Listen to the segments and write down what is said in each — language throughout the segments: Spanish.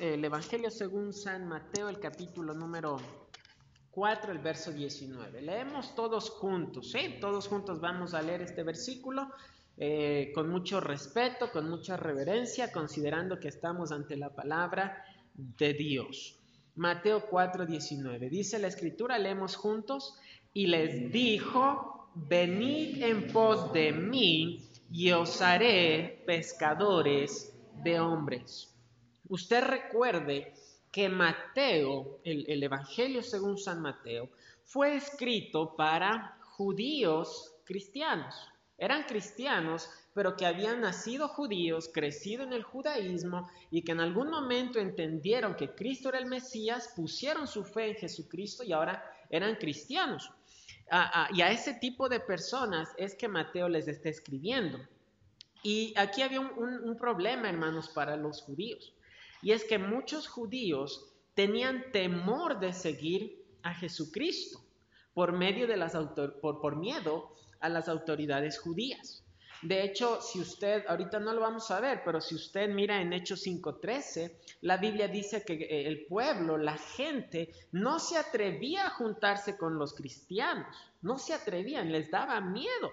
El Evangelio según San Mateo, el capítulo número 4, el verso 19. Leemos todos juntos, ¿sí? Todos juntos vamos a leer este versículo eh, con mucho respeto, con mucha reverencia, considerando que estamos ante la palabra de Dios. Mateo 4, 19. Dice la escritura, leemos juntos, y les dijo, venid en pos de mí y os haré pescadores de hombres. Usted recuerde que Mateo, el, Evangelio según San Mateo, fue escrito para judíos cristianos. Eran cristianos, pero que habían nacido judíos, crecido en el judaísmo y que en algún momento entendieron que Cristo era el Mesías, pusieron su fe en Jesucristo y ahora eran cristianos. y a ese tipo de personas es que Mateo les está escribiendo. Y aquí había un problema, hermanos, para los judíos. Y es que muchos judíos tenían temor de seguir a Jesucristo por medio de las por, miedo a las autoridades judías. De hecho, si usted, ahorita no lo vamos a ver, pero si usted mira en Hechos 5.13, la Biblia dice que eh, el pueblo, la gente, no se atrevía a juntarse con los cristianos, no se atrevían, les daba miedo.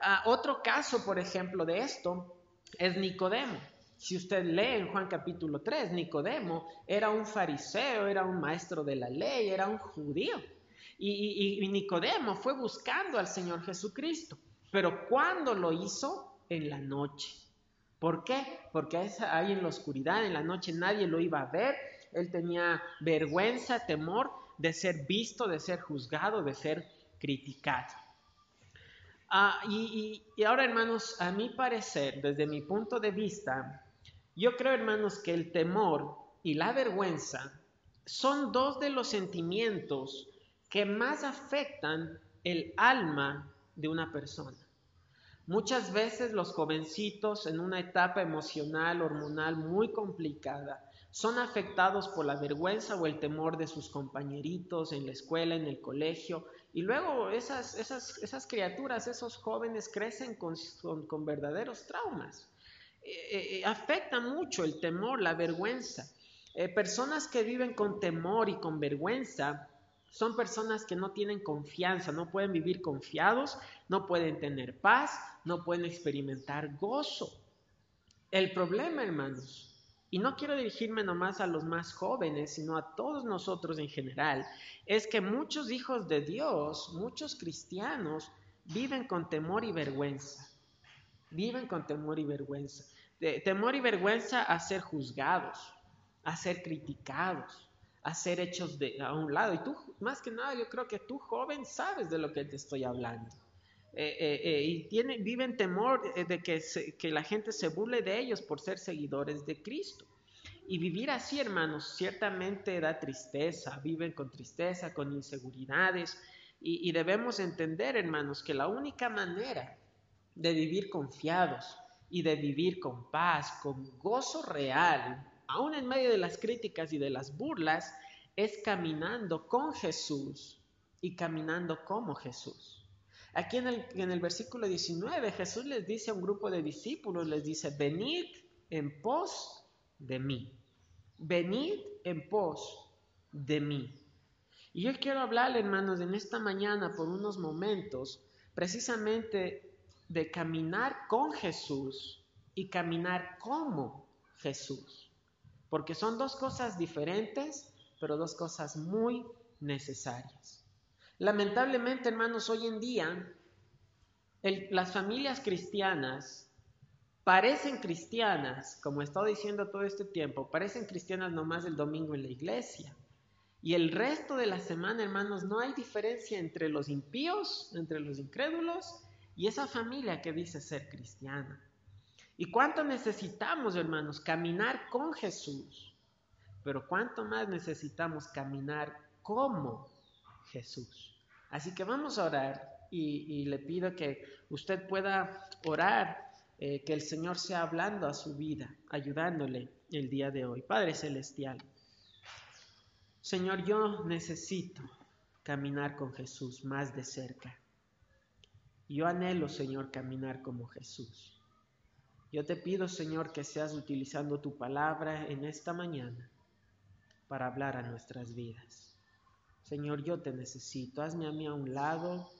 Ah, otro caso, por ejemplo, de esto es Nicodemo. Si usted lee en Juan capítulo 3, Nicodemo era un fariseo, era un maestro de la ley, era un judío. Y, Nicodemo fue buscando al Señor Jesucristo. Pero ¿cuándo lo hizo? En la noche. ¿Por qué? Porque ahí en la oscuridad, en la noche nadie lo iba a ver. Él tenía vergüenza, temor de ser visto, de ser juzgado, de ser criticado. Ah, y, y, ahora, hermanos, a mi parecer, desde mi punto de vista, yo creo, hermanos, que el temor y la vergüenza son dos de los sentimientos que más afectan el alma de una persona. Muchas veces los jovencitos en una etapa emocional, hormonal muy complicada, son afectados por la vergüenza o el temor de sus compañeritos en la escuela, en el colegio, y luego esas, criaturas, esos jóvenes crecen con verdaderos traumas. Eh, eh, afecta mucho el temor, la vergüenza. Eh, personas que viven con temor y con vergüenza son personas que no tienen confianza, no pueden vivir confiados, no pueden tener paz, no pueden experimentar gozo. El problema, hermanos, y no quiero dirigirme nomás a los más jóvenes, sino a todos nosotros en general, es que muchos hijos de Dios, muchos cristianos, viven con temor y vergüenza. Viven con temor y vergüenza temor y vergüenza a ser juzgados, a ser criticados, a ser hechos de, a un lado. Y tú, más que nada, yo creo que tú, joven, sabes de lo que te estoy hablando. Eh, eh, eh, y viven temor de que, que la gente se burle de ellos por ser seguidores de Cristo. Y vivir así, hermanos, ciertamente da tristeza, viven con tristeza, con inseguridades. Y, y debemos entender, hermanos, que la única manera de vivir confiados, y de vivir con paz, con gozo real, aún en medio de las críticas y de las burlas, es caminando con Jesús y caminando como Jesús. Aquí en el, en el versículo 19 Jesús les dice a un grupo de discípulos, les dice, venid en pos de mí, venid en pos de mí. Y yo quiero hablarle, hermanos, en esta mañana por unos momentos, precisamente de caminar con Jesús y caminar como Jesús. Porque son dos cosas diferentes, pero dos cosas muy necesarias. Lamentablemente, hermanos, hoy en día las familias cristianas parecen cristianas, como he estado diciendo todo este tiempo, parecen cristianas nomás el domingo en la iglesia. Y el resto de la semana, hermanos, no hay diferencia entre los impíos, entre los incrédulos y esa familia que dice ser cristiana. ¿Y cuánto necesitamos, hermanos, caminar con Jesús? Pero cuánto más necesitamos caminar como Jesús. Así que vamos a orar y, le pido que usted pueda orar, eh, que el Señor sea hablando a su vida, ayudándole el día de hoy. Padre Celestial, Señor, yo necesito caminar con Jesús más de cerca. Yo anhelo, Señor, caminar como Jesús. Yo te pido, Señor, que seas utilizando tu palabra en esta mañana para hablar a nuestras vidas. Señor, yo te necesito. Hazme a mí a un lado.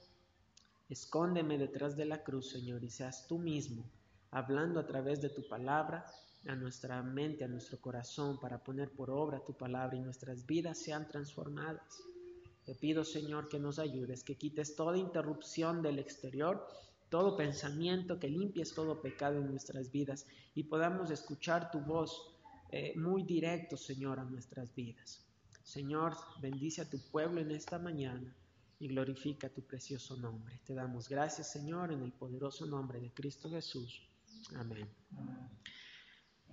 Escóndeme detrás de la cruz, Señor, y seas tú mismo hablando a través de tu palabra a nuestra mente, a nuestro corazón, para poner por obra tu palabra y nuestras vidas sean transformadas. Te pido, Señor, que nos ayudes, que quites toda interrupción del exterior, todo pensamiento, que limpies todo pecado en nuestras vidas y podamos escuchar tu voz eh, muy directo, Señor, a nuestras vidas. Señor, bendice a tu pueblo en esta mañana y glorifica tu precioso nombre. Te damos gracias, Señor, en el poderoso nombre de Cristo Jesús. Amén.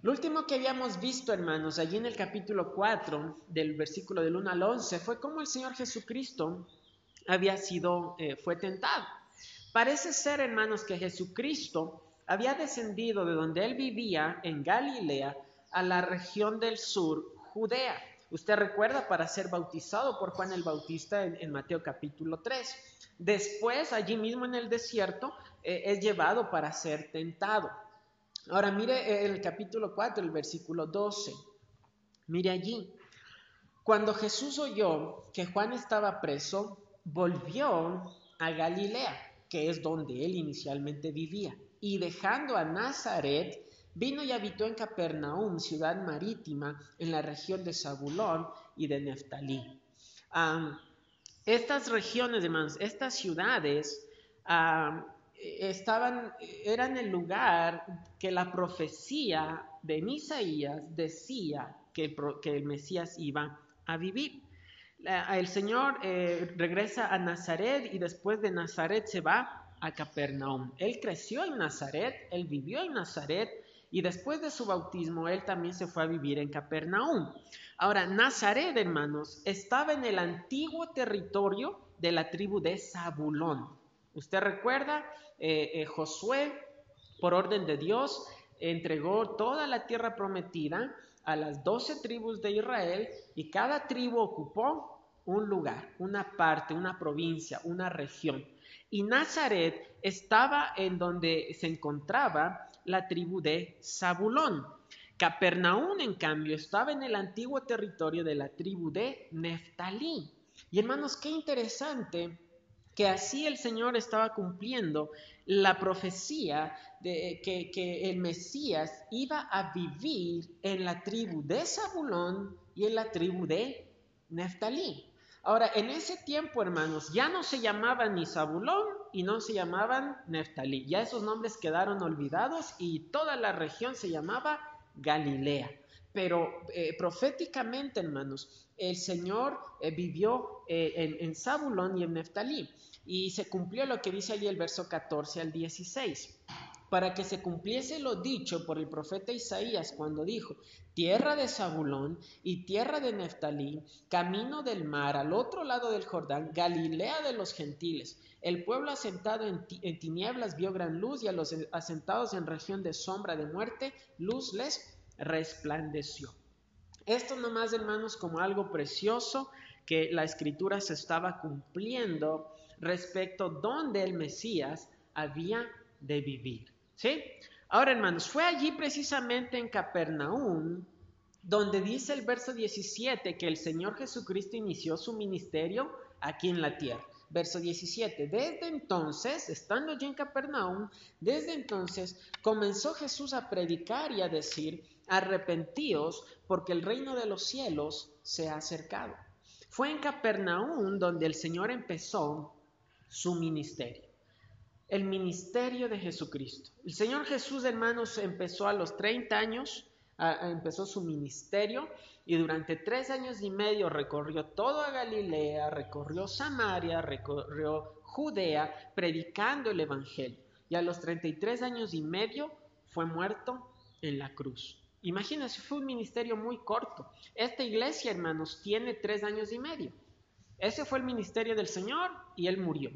Lo último que habíamos visto, hermanos, allí en el capítulo 4 del versículo del 1 al 11, fue cómo el Señor Jesucristo había sido, eh, fue tentado. Parece ser, hermanos, que Jesucristo había descendido de donde él vivía, en Galilea, a la región del sur, Judea. Usted recuerda para ser bautizado por Juan el Bautista en, Mateo capítulo 3. Después, allí mismo en el desierto, eh, es llevado para ser tentado. Ahora mire el capítulo 4, el versículo 12. Mire allí. Cuando Jesús oyó que Juan estaba preso, volvió a Galilea, que es donde él inicialmente vivía, y dejando a Nazaret, vino y habitó en Capernaum, ciudad marítima, en la región de Zabulón y de Neftalí. estas regiones, hermanos, estas ciudades, estaban, eran el lugar que la profecía de Isaías decía que, que, el Mesías iba a vivir. El Señor eh, regresa a Nazaret y después de Nazaret se va a Capernaum. Él creció en Nazaret, él vivió en Nazaret y después de su bautismo él también se fue a vivir en Capernaum. Ahora, Nazaret, hermanos, estaba en el antiguo territorio de la tribu de Zabulón. Usted recuerda, eh, eh, Josué, por orden de Dios, entregó toda la tierra prometida a las doce tribus de Israel y cada tribu ocupó un lugar, una parte, una provincia, una región. Y Nazaret estaba en donde se encontraba la tribu de Zabulón. Capernaum, en cambio, estaba en el antiguo territorio de la tribu de Neftalí. Y hermanos, qué interesante que así el Señor estaba cumpliendo la profecía de que, el Mesías iba a vivir en la tribu de Zabulón y en la tribu de Neftalí. Ahora, en ese tiempo, hermanos, ya no se llamaban ni Zabulón y no se llamaban Neftalí. Ya esos nombres quedaron olvidados y toda la región se llamaba Galilea. Pero eh, proféticamente, hermanos, el Señor eh, vivió eh, en, en Zabulón y en Neftalí. Y se cumplió lo que dice allí el verso 14 al 16 para que se cumpliese lo dicho por el profeta Isaías cuando dijo, tierra de Zabulón y tierra de Neftalí, camino del mar al otro lado del Jordán, Galilea de los gentiles. El pueblo asentado en, tinieblas vio gran luz y a los asentados en región de sombra de muerte, luz les resplandeció. Esto nomás, hermanos, como algo precioso que la escritura se estaba cumpliendo respecto donde el Mesías había de vivir. ¿Sí? Ahora, hermanos, fue allí precisamente en Capernaum donde dice el verso 17 que el Señor Jesucristo inició su ministerio aquí en la tierra. Verso 17, desde entonces, estando allí en Capernaum, desde entonces comenzó Jesús a predicar y a decir, arrepentíos porque el reino de los cielos se ha acercado. Fue en Capernaum donde el Señor empezó su ministerio el ministerio de Jesucristo. El Señor Jesús, hermanos, empezó a los 30 años, empezó su ministerio y durante tres años y medio recorrió toda Galilea, recorrió Samaria, recorrió Judea, predicando el Evangelio. Y a los 33 años y medio fue muerto en la cruz. Imagínense, fue un ministerio muy corto. Esta iglesia, hermanos, tiene tres años y medio. Ese fue el ministerio del Señor y él murió.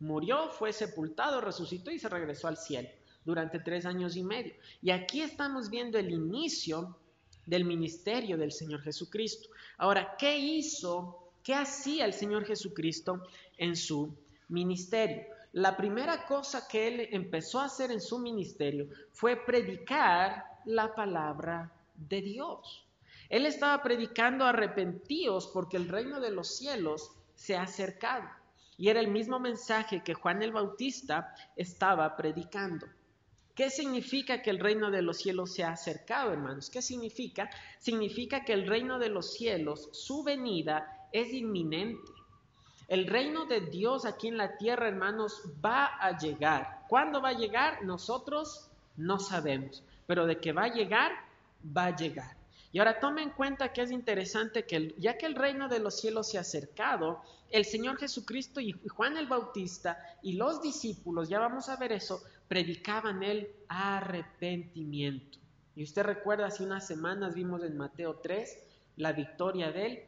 Murió, fue sepultado, resucitó y se regresó al cielo durante tres años y medio. Y aquí estamos viendo el inicio del ministerio del Señor Jesucristo. Ahora, ¿qué hizo? ¿Qué hacía el Señor Jesucristo en su ministerio? la primera cosa que él empezó a hacer en su ministerio fue predicar la palabra de Dios. Él estaba predicando arrepentidos porque el reino de los cielos se ha acercado. Y era el mismo mensaje que Juan el Bautista estaba predicando. ¿Qué significa que el reino de los cielos se ha acercado, hermanos? ¿Qué significa? Significa que el reino de los cielos, su venida, es inminente. El reino de Dios aquí en la tierra, hermanos, va a llegar. ¿Cuándo va a llegar? Nosotros no sabemos, pero de que va a llegar, va a llegar. Y ahora tome en cuenta que es interesante que ya que el reino de los cielos se ha acercado, el Señor Jesucristo y Juan el Bautista y los discípulos, ya vamos a ver eso, predicaban el arrepentimiento. Y usted recuerda, hace unas semanas vimos en Mateo 3 la victoria del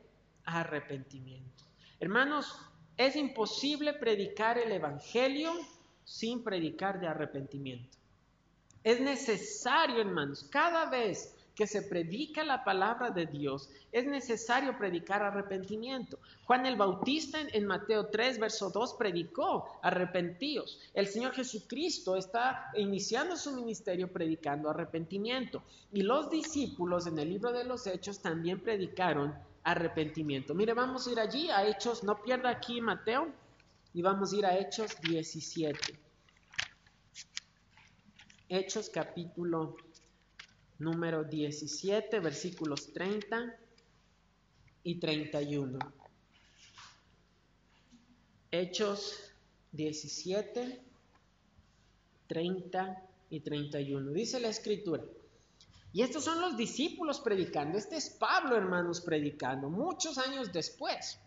arrepentimiento. Hermanos, es imposible predicar el Evangelio sin predicar de arrepentimiento. Es necesario, hermanos, cada vez que se predica la palabra de Dios, es necesario predicar arrepentimiento. Juan el Bautista en, Mateo 3, verso 2, predicó arrepentíos. El Señor Jesucristo está iniciando su ministerio predicando arrepentimiento. Y los discípulos en el libro de los Hechos también predicaron arrepentimiento. Mire, vamos a ir allí a Hechos, no pierda aquí Mateo, y vamos a ir a Hechos 17. Hechos capítulo número 17, versículos 30 y 31. Hechos 17, 30 y 31. Dice la escritura. Y estos son los discípulos predicando. Este es Pablo, hermanos, predicando, muchos años después.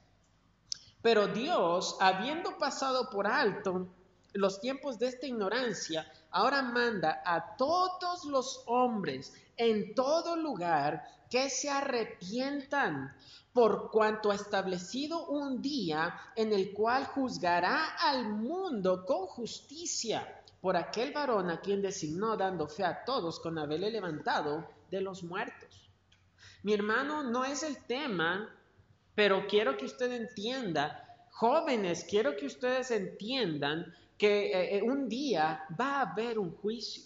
Pero Dios, habiendo pasado por alto los tiempos de esta ignorancia, ahora manda a todos los hombres en todo lugar que se arrepientan, por cuanto ha establecido un día en el cual juzgará al mundo con justicia por aquel varón a quien designó dando fe a todos con haberle levantado de los muertos. Mi hermano, no es el tema, pero quiero que usted entienda, jóvenes, quiero que ustedes entiendan que eh, eh, un día va a haber un juicio.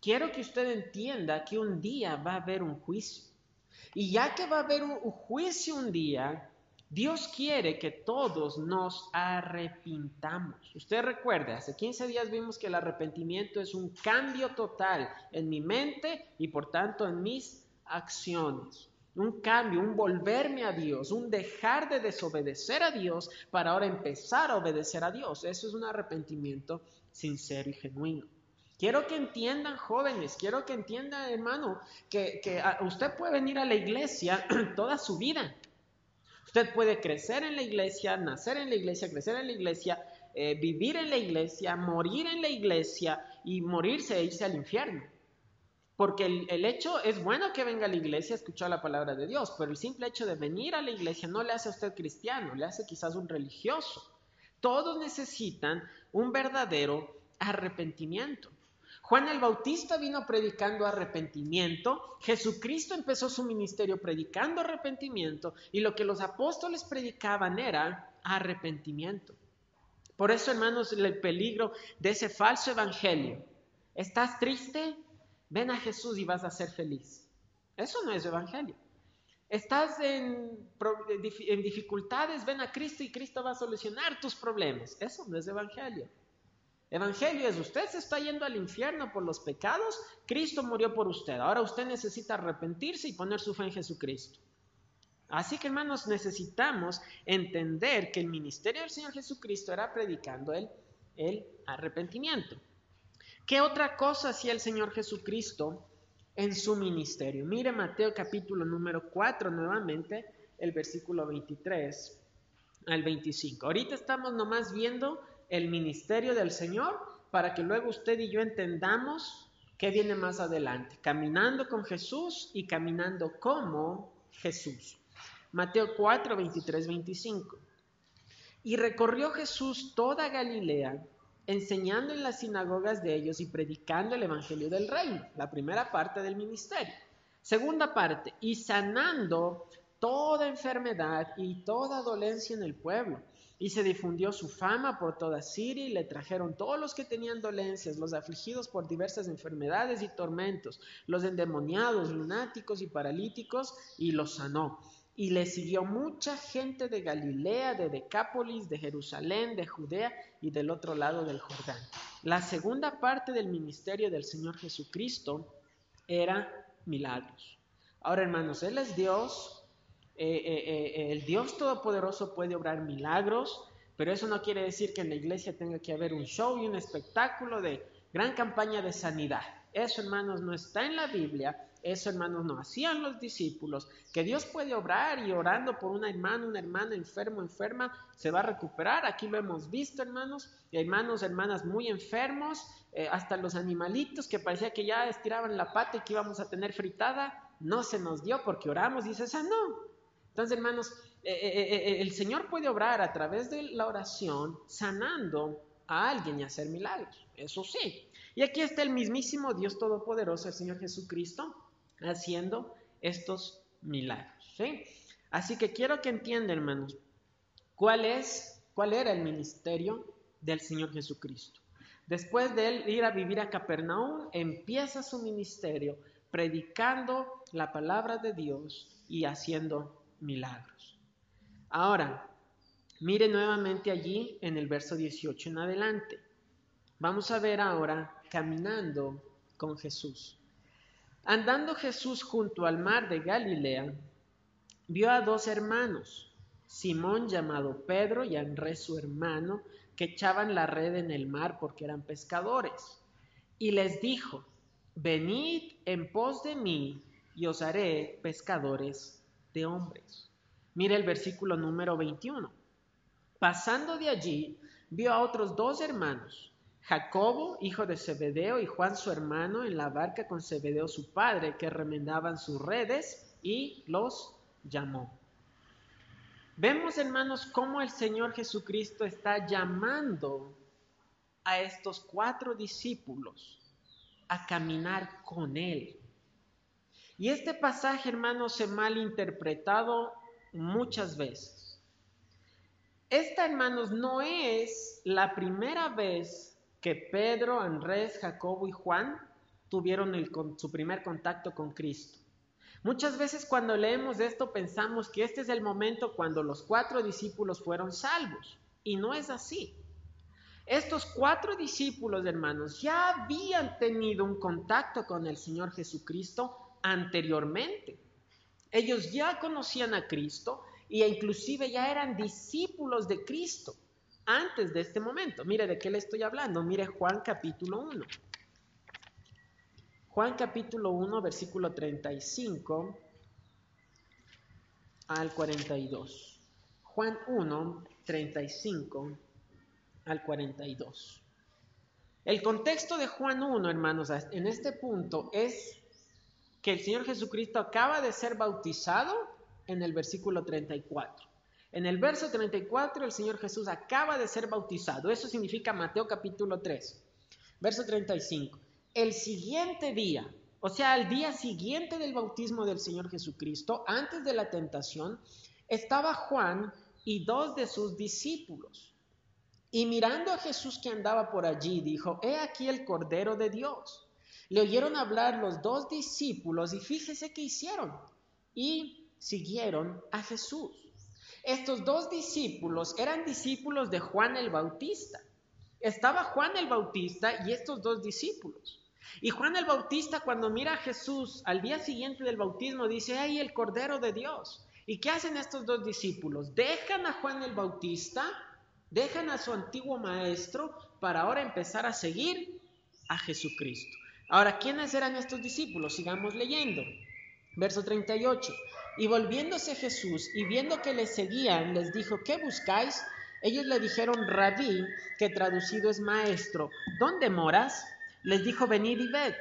Quiero que usted entienda que un día va a haber un juicio. Y ya que va a haber un, juicio un día, Dios quiere que todos nos arrepintamos. Usted recuerde, hace 15 días vimos que el arrepentimiento es un cambio total en mi mente y por tanto en mis acciones un cambio, un volverme a Dios, un dejar de desobedecer a Dios para ahora empezar a obedecer a Dios. Eso es un arrepentimiento sincero y genuino. Quiero que entiendan jóvenes, quiero que entiendan hermano, que, usted puede venir a la iglesia toda su vida. Usted puede crecer en la iglesia, nacer en la iglesia, crecer en la iglesia, eh, vivir en la iglesia, morir en la iglesia y morirse e irse al infierno. Porque el, hecho es bueno que venga a la iglesia a escuchar la palabra de Dios, pero el simple hecho de venir a la iglesia no le hace a usted cristiano, le hace quizás un religioso. Todos necesitan un verdadero arrepentimiento. Juan el Bautista vino predicando arrepentimiento, Jesucristo empezó su ministerio predicando arrepentimiento y lo que los apóstoles predicaban era arrepentimiento. Por eso, hermanos, el peligro de ese falso evangelio. ¿Estás triste? Ven a Jesús y vas a ser feliz. Eso no es evangelio. Estás en, dificultades, ven a Cristo y Cristo va a solucionar tus problemas. Eso no es evangelio. Evangelio es usted se está yendo al infierno por los pecados, Cristo murió por usted. Ahora usted necesita arrepentirse y poner su fe en Jesucristo. Así que hermanos, necesitamos entender que el ministerio del Señor Jesucristo era predicando el arrepentimiento. ¿Qué otra cosa hacía el Señor Jesucristo en su ministerio? Mire Mateo capítulo número 4 nuevamente, el versículo 23 al 25. Ahorita estamos nomás viendo el ministerio del Señor para que luego usted y yo entendamos qué viene más adelante, caminando con Jesús y caminando como Jesús. Mateo 4, 23, 25. Y recorrió Jesús toda Galilea enseñando en las sinagogas de ellos y predicando el Evangelio del Reino, la primera parte del ministerio. Segunda parte, y sanando toda enfermedad y toda dolencia en el pueblo. y se difundió su fama por toda Siria y le trajeron todos los que tenían dolencias, los afligidos por diversas enfermedades y tormentos, los endemoniados, lunáticos y paralíticos, y los sanó. Y le siguió mucha gente de Galilea, de Decápolis, de Jerusalén, de Judea y del otro lado del Jordán. La segunda parte del ministerio del Señor Jesucristo era milagros. Ahora, hermanos, Él es Dios, eh, eh, eh, el Dios Todopoderoso puede obrar milagros, pero eso no quiere decir que en la iglesia tenga que haber un show y un espectáculo de gran campaña de sanidad. Eso, hermanos, no está en la Biblia. Eso, hermanos, no hacían los discípulos. Que Dios puede obrar y orando por una hermana, una hermana enfermo, enferma, se va a recuperar. Aquí lo hemos visto, hermanos. Hermanos, hermanas muy enfermos, hasta los animalitos que parecía que ya estiraban la pata y que íbamos a tener fritada no se nos dio porque oramos y se sanó. Entonces, hermanos, eh, eh, eh, el Señor puede obrar a través de la oración sanando a alguien y hacer milagros. Eso sí. Y aquí está el mismísimo Dios Todopoderoso, el Señor Jesucristo, haciendo estos milagros. ¿sí? Así que quiero que entiendan, hermanos, cuál es, cuál era el ministerio del Señor Jesucristo. Después de él ir a vivir a Capernaum, empieza su ministerio predicando la palabra de Dios y haciendo milagros. Ahora, mire nuevamente allí en el verso 18 en adelante. Vamos a ver ahora caminando con Jesús. Andando Jesús junto al mar de Galilea, vio a dos hermanos, Simón llamado Pedro y Andrés su hermano, que echaban la red en el mar porque eran pescadores. Y les dijo, venid en pos de mí y os haré pescadores de hombres. Mire el versículo número 21. Pasando de allí, vio a otros dos hermanos, Jacobo, hijo de Zebedeo, y Juan su hermano, en la barca con Zebedeo su padre, que remendaban sus redes, y los llamó. Vemos, hermanos, cómo el Señor Jesucristo está llamando a estos cuatro discípulos a caminar con Él. Y este pasaje, hermanos, se mal interpretado muchas veces. Esta, hermanos, no es la primera vez que Pedro, Andrés, Jacobo y Juan tuvieron su primer contacto con Cristo. Muchas veces cuando leemos esto pensamos que este es el momento cuando los cuatro discípulos fueron salvos. Y no es así. Estos cuatro discípulos, hermanos, ya habían tenido un contacto con el Señor Jesucristo anteriormente. Ellos ya conocían a Cristo e inclusive ya eran discípulos de Cristo antes de este momento. Mire de qué le estoy hablando. Mire Juan capítulo 1. Juan capítulo 1, versículo 35 al 42. Juan 1, 35 al 42. El contexto de Juan 1, hermanos, en este punto es que el Señor Jesucristo acaba de ser bautizado en el versículo 34. En el verso 34 el Señor Jesús acaba de ser bautizado. Eso significa Mateo capítulo 3. Verso 35. El siguiente día, o sea, el día siguiente del bautismo del Señor Jesucristo, antes de la tentación, estaba Juan y dos de sus discípulos. Y mirando a Jesús que andaba por allí, dijo, he aquí el Cordero de Dios. Le oyeron hablar los dos discípulos y fíjese qué hicieron. Y siguieron a Jesús. Estos dos discípulos eran discípulos de Juan el Bautista. Estaba Juan el Bautista y estos dos discípulos. Y Juan el Bautista cuando mira a Jesús al día siguiente del bautismo dice, ¡ay, el Cordero de Dios! ¿Y qué hacen estos dos discípulos? Dejan a Juan el Bautista Dejan a su antiguo maestro para ahora empezar a seguir a Jesucristo. Ahora, ¿quiénes eran estos discípulos? Sigamos leyendo. Verso 38. Y volviéndose Jesús y viendo que le seguían, les dijo, ¿qué buscáis? Ellos le dijeron, rabí, que traducido es maestro, ¿dónde moras? Les dijo, venid y ved.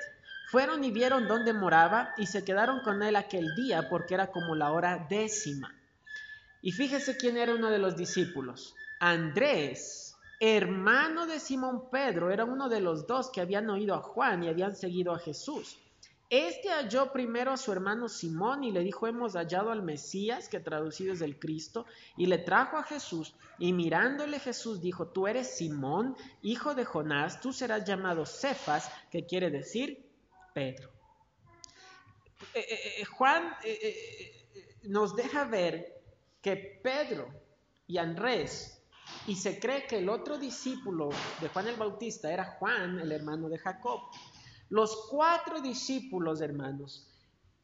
Fueron y vieron dónde moraba y se quedaron con él aquel día porque era como la hora décima. Y fíjese quién era uno de los discípulos. Andrés, hermano de Simón Pedro, era uno de los dos que habían oído a Juan y habían seguido a Jesús. Este halló primero a su hermano Simón y le dijo, hemos hallado al Mesías, que traducido es el Cristo, y le trajo a Jesús. Y mirándole Jesús dijo, tú eres Simón, hijo de Jonás, tú serás llamado Cefas, que quiere decir Pedro. Eh, eh, eh, Juan nos deja ver que Pedro y Andrés, y se cree que el otro discípulo de Juan el Bautista era Juan, el hermano de Jacob. Los cuatro discípulos, hermanos,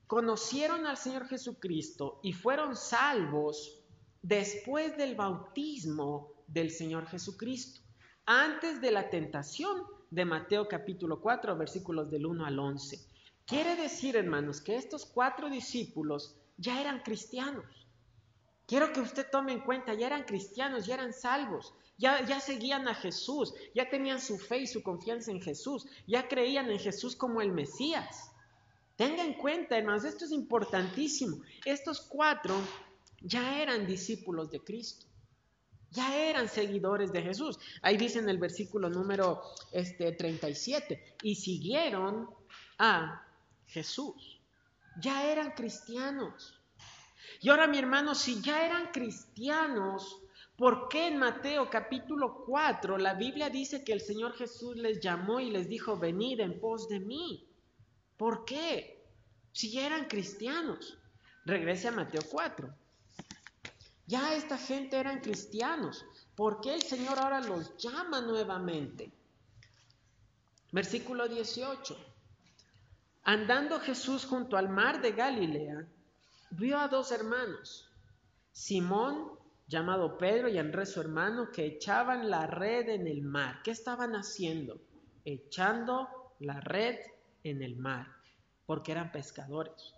conocieron al Señor Jesucristo y fueron salvos después del bautismo del Señor Jesucristo, antes de la tentación de Mateo capítulo 4, versículos del 1 al 11. Quiere decir, hermanos, que estos cuatro discípulos ya eran cristianos. Quiero que usted tome en cuenta, ya eran cristianos, ya eran salvos, ya, seguían a Jesús, ya tenían su fe y su confianza en Jesús, ya creían en Jesús como el Mesías. Tenga en cuenta, hermanos, esto es importantísimo. Estos cuatro ya eran discípulos de Cristo. Ya eran seguidores de Jesús. Ahí dice en el versículo número este, 37, y siguieron a Jesús. Ya eran cristianos. Y ahora, mi hermano, si ya eran cristianos, ¿por qué en Mateo capítulo 4 la Biblia dice que el Señor Jesús les llamó y les dijo, venid en pos de mí? ¿Por qué? Si eran cristianos. Regrese a Mateo 4. Ya esta gente eran cristianos. ¿Por qué el Señor ahora los llama nuevamente? Versículo 18. Andando Jesús junto al mar de Galilea, vio a dos hermanos, Simón, llamado Pedro, y Andrés su hermano, que echaban la red en el mar. ¿Qué estaban haciendo? Echando la red en el mar, porque eran pescadores.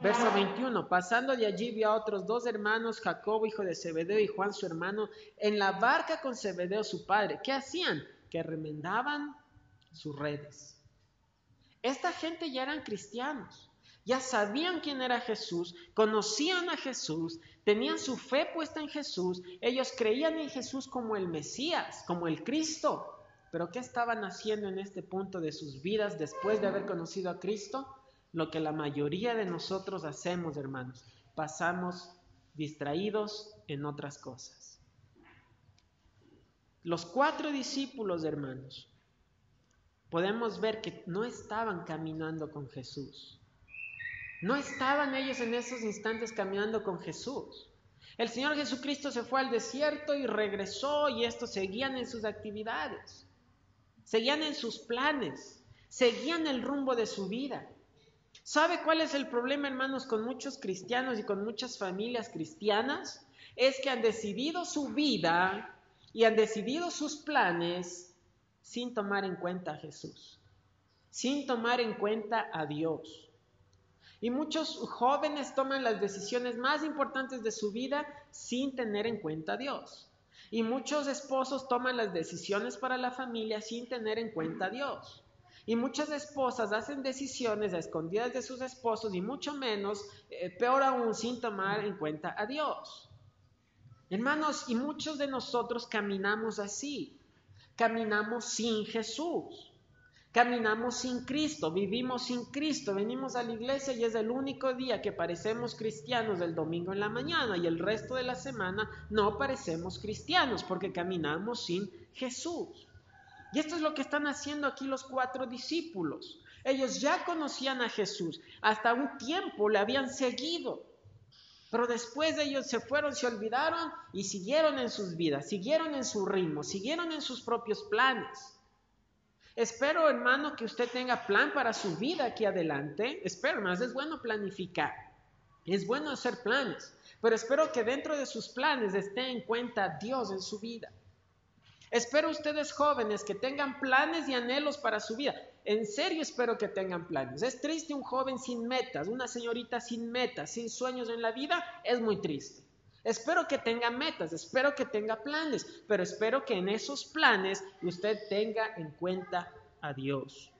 Verso 21, pasando de allí vio a otros dos hermanos, Jacobo, hijo de Zebedeo, y Juan, su hermano, en la barca con Zebedeo, su padre. ¿Qué hacían? Que remendaban sus redes. Esta gente ya eran cristianos ya sabían quién era Jesús, conocían a Jesús, tenían su fe puesta en Jesús, ellos creían en Jesús como el Mesías, como el Cristo. Pero ¿qué estaban haciendo en este punto de sus vidas después de haber conocido a Cristo? Lo que la mayoría de nosotros hacemos, hermanos. Pasamos distraídos en otras cosas. Los cuatro discípulos, hermanos, podemos ver que no estaban caminando con Jesús. No estaban ellos en esos instantes caminando con Jesús. El Señor Jesucristo se fue al desierto y regresó y estos seguían en sus actividades, seguían en sus planes, seguían el rumbo de su vida. ¿Sabe cuál es el problema, hermanos, con muchos cristianos y con muchas familias cristianas? Es que han decidido su vida y han decidido sus planes sin tomar en cuenta a Jesús, sin tomar en cuenta a Dios. Y muchos jóvenes toman las decisiones más importantes de su vida sin tener en cuenta a Dios. Y muchos esposos toman las decisiones para la familia sin tener en cuenta a Dios. Y muchas esposas hacen decisiones a escondidas de sus esposos y mucho menos, eh, peor aún, sin tomar en cuenta a Dios. Hermanos, y muchos de nosotros caminamos así. Caminamos sin Jesús. Caminamos sin Cristo, vivimos sin Cristo, venimos a la iglesia y es el único día que parecemos cristianos el domingo en la mañana y el resto de la semana no parecemos cristianos porque caminamos sin Jesús. Y esto es lo que están haciendo aquí los cuatro discípulos. Ellos ya conocían a Jesús, hasta un tiempo le habían seguido, pero después ellos se fueron, se olvidaron y siguieron en sus vidas, siguieron en su ritmo, siguieron en sus propios planes. Espero, hermano, que usted tenga plan para su vida aquí adelante. Espero, más es bueno planificar. Es bueno hacer planes, pero espero que dentro de sus planes esté en cuenta Dios en su vida. Espero ustedes jóvenes que tengan planes y anhelos para su vida. En serio espero que tengan planes. Es triste un joven sin metas, una señorita sin metas, sin sueños en la vida. Es muy triste. Espero que tenga metas, espero que tenga planes, pero espero que en esos planes usted tenga en cuenta a Dios.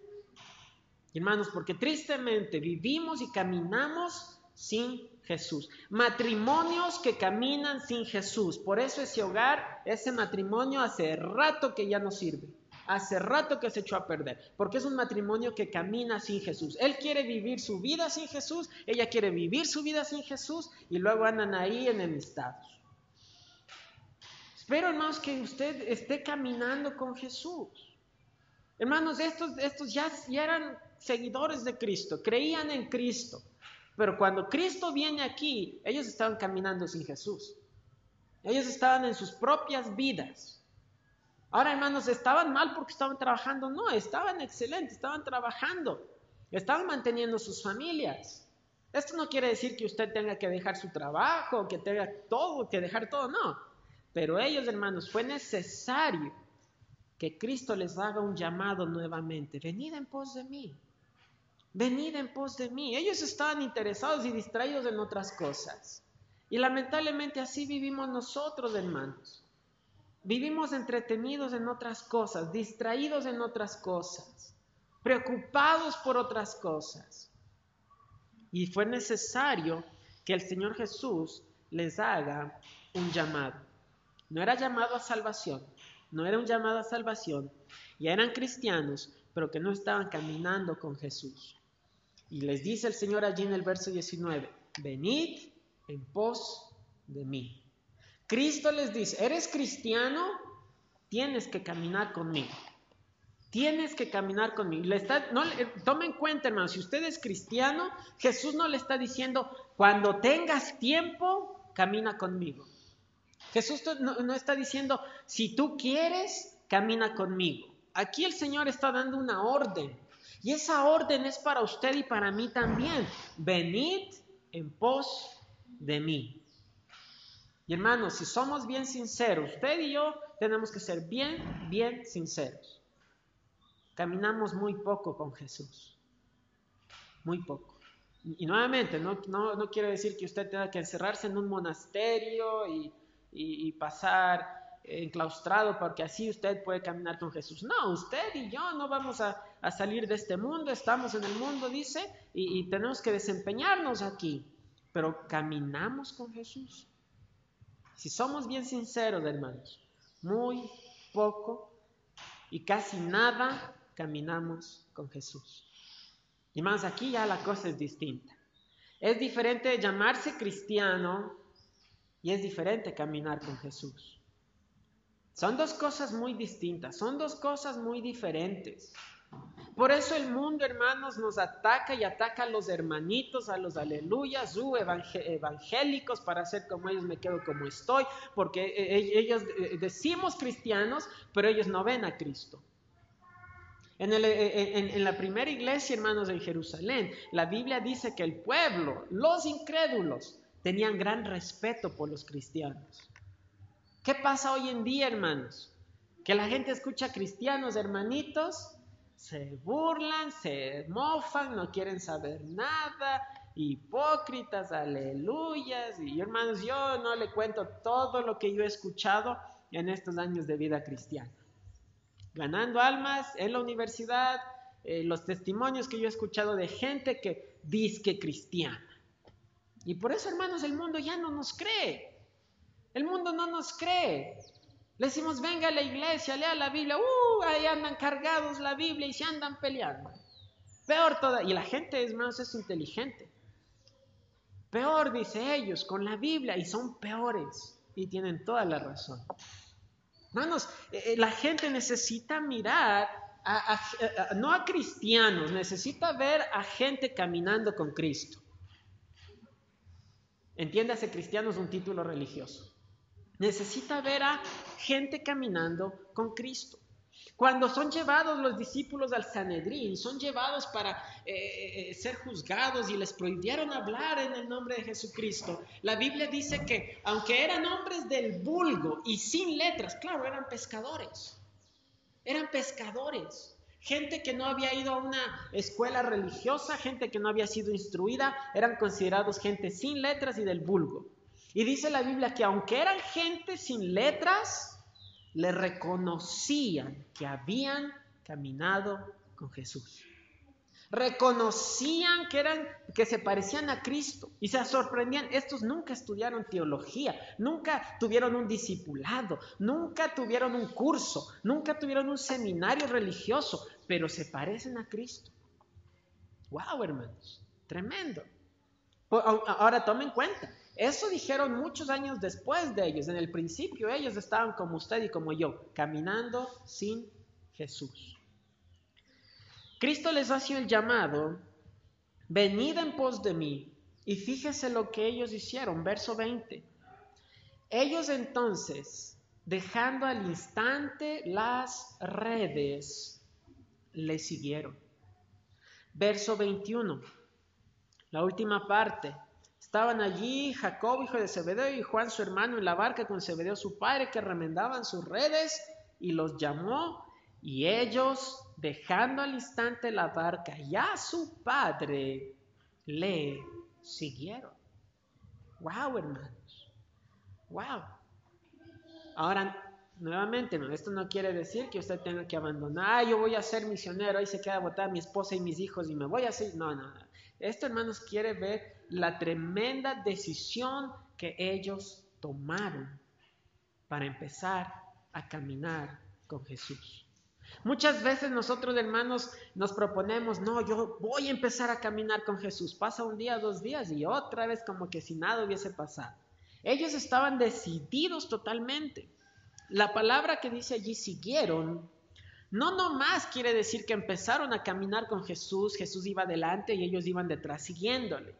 Hermanos, porque tristemente vivimos y caminamos sin Jesús. Matrimonios que caminan sin Jesús. Por eso ese hogar, ese matrimonio hace rato que ya no sirve. Hace rato que se echó a perder, porque es un matrimonio que camina sin Jesús. Él quiere vivir su vida sin Jesús, ella quiere vivir su vida sin Jesús y luego andan ahí enemistados. Espero, hermanos, que usted esté caminando con Jesús. Hermanos, estos, estos ya, ya eran seguidores de Cristo, creían en Cristo, pero cuando Cristo viene aquí, ellos estaban caminando sin Jesús. Ellos estaban en sus propias vidas. Ahora, hermanos, ¿estaban mal porque estaban trabajando? No, estaban excelentes, estaban trabajando, estaban manteniendo sus familias. Esto no quiere decir que usted tenga que dejar su trabajo, que tenga todo, que dejar todo, no. Pero ellos, hermanos, fue necesario que Cristo les haga un llamado nuevamente. Venid en pos de mí. Venid en pos de mí. Ellos estaban interesados y distraídos en otras cosas. Y lamentablemente así vivimos nosotros, hermanos. Vivimos entretenidos en otras cosas, distraídos en otras cosas, preocupados por otras cosas. Y fue necesario que el Señor Jesús les haga un llamado. No era llamado a salvación, no era un llamado a salvación. Ya eran cristianos, pero que no estaban caminando con Jesús. Y les dice el Señor allí en el verso 19, venid en pos de mí. Cristo les dice, ¿eres cristiano? Tienes que caminar conmigo. Tienes que caminar conmigo. Le está, en cuenta, hermano, si usted es cristiano, Jesús no le está diciendo, cuando tengas tiempo, camina conmigo. Jesús no está diciendo, si tú quieres, camina conmigo. Aquí el Señor está dando una orden. Y esa orden es para usted y para mí también. Venid en pos de mí. Y hermanos, si somos bien sinceros, usted y yo tenemos que ser bien, bien sinceros. Caminamos muy poco con Jesús. Muy poco. Y, nuevamente, no, no, quiero decir que usted tenga que encerrarse en un monasterio y, y, y pasar enclaustrado porque así usted puede caminar con Jesús. No, usted y yo no vamos a, salir de este mundo, estamos en el mundo, dice, y tenemos que desempeñarnos aquí pero caminamos con Jesús. Si somos bien sinceros, hermanos, muy poco y casi nada caminamos con Jesús. Y más aquí ya la cosa es distinta. Es diferente llamarse cristiano y es diferente caminar con Jesús. Son dos cosas muy distintas, son dos cosas muy diferentes. Por eso el mundo, hermanos, nos ataca y ataca a los hermanitos, a los aleluyas, uh, evangélicos, para hacer como ellos me quedo como estoy, porque eh, eh, ellos eh, decimos cristianos, pero ellos no ven a Cristo. En, en, la primera iglesia, hermanos, en Jerusalén, la Biblia dice que el pueblo, los incrédulos, tenían gran respeto por los cristianos. ¿Qué pasa hoy en día, hermanos? Que la gente escucha cristianos, hermanitos, se burlan, se mofan, no quieren saber nada, hipócritas, aleluyas. Y hermanos, yo no le cuento todo lo que yo he escuchado en estos años de vida cristiana. Ganando almas en la universidad, eh, los testimonios que yo he escuchado de gente que dice cristiana. Y por eso, hermanos, el mundo ya no nos cree. El mundo no nos cree. Le decimos, venga a la iglesia, lea la Biblia. Uh, ahí andan cargados la Biblia y se andan peleando. Peor toda. Y la gente, es más, es inteligente. Peor, dice ellos, con la Biblia. Y son peores. Y tienen toda la razón. Hermanos, eh, eh, la gente necesita mirar, no a cristianos, necesita ver a gente caminando con Cristo. Entiéndase, cristiano es un título religioso. Necesita ver a gente caminando con Cristo. Cuando son llevados los discípulos al Sanedrín, son llevados para eh, eh, ser juzgados y les prohibieron hablar en el nombre de Jesucristo. La Biblia dice que aunque eran hombres del vulgo y sin letras, claro, eran pescadores. Eran pescadores. Gente que no había ido a una escuela religiosa, gente que no había sido instruida, eran considerados gente sin letras y del vulgo. Y dice la Biblia que aunque eran gente sin letras, le reconocían que habían caminado con Jesús. Reconocían que eran que se parecían a Cristo y se sorprendían. Estos nunca estudiaron teología, nunca tuvieron un discipulado, nunca tuvieron un curso, nunca tuvieron un seminario religioso, pero se parecen a Cristo. Wow, hermanos, tremendo. Ahora tomen cuenta, eso dijeron muchos años después de ellos. En el principio ellos estaban como usted y como yo, caminando sin Jesús. Cristo les hace el llamado, venid en pos de mí. Y fíjese lo que ellos hicieron, verso 20. Ellos entonces, dejando al instante las redes, le siguieron. Verso 21, la última parte. Estaban allí Jacob, hijo de Zebedeo, y Juan, su hermano, en la barca con Zebedeo, su padre, que remendaban sus redes, y los llamó, y ellos, dejando al instante la barca y a su padre, le siguieron. Wow, hermanos. Wow. Ahora, nuevamente, no, esto no quiere decir que usted tenga que abandonar, yo voy a ser misionero, ahí se queda botar mi esposa y mis hijos y me voy a hacer. No, no, no. Esto, hermanos, quiere ver la tremenda decisión que ellos tomaron para empezar a caminar con Jesús. Muchas veces nosotros, hermanos, nos proponemos, no, yo voy a empezar a caminar con Jesús. Pasa un día, dos días y otra vez como que si nada hubiese pasado. Ellos estaban decididos totalmente. La palabra que dice allí siguieron, no nomás quiere decir que empezaron a caminar con Jesús, Jesús iba adelante y ellos iban detrás siguiéndole.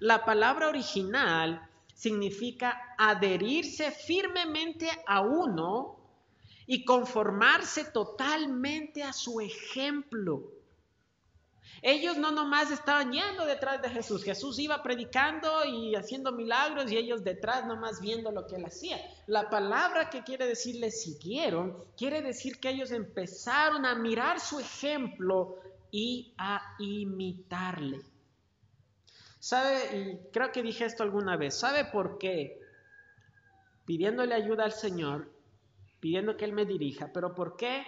La palabra original significa adherirse firmemente a uno y conformarse totalmente a su ejemplo. Ellos no nomás estaban yendo detrás de Jesús. Jesús iba predicando y haciendo milagros y ellos detrás nomás viendo lo que él hacía. La palabra que quiere decir le siguieron, quiere decir que ellos empezaron a mirar su ejemplo y a imitarle. ¿Sabe? Y creo que dije esto alguna vez. ¿Sabe por qué? Pidiéndole ayuda al Señor, pidiendo que Él me dirija, pero ¿por qué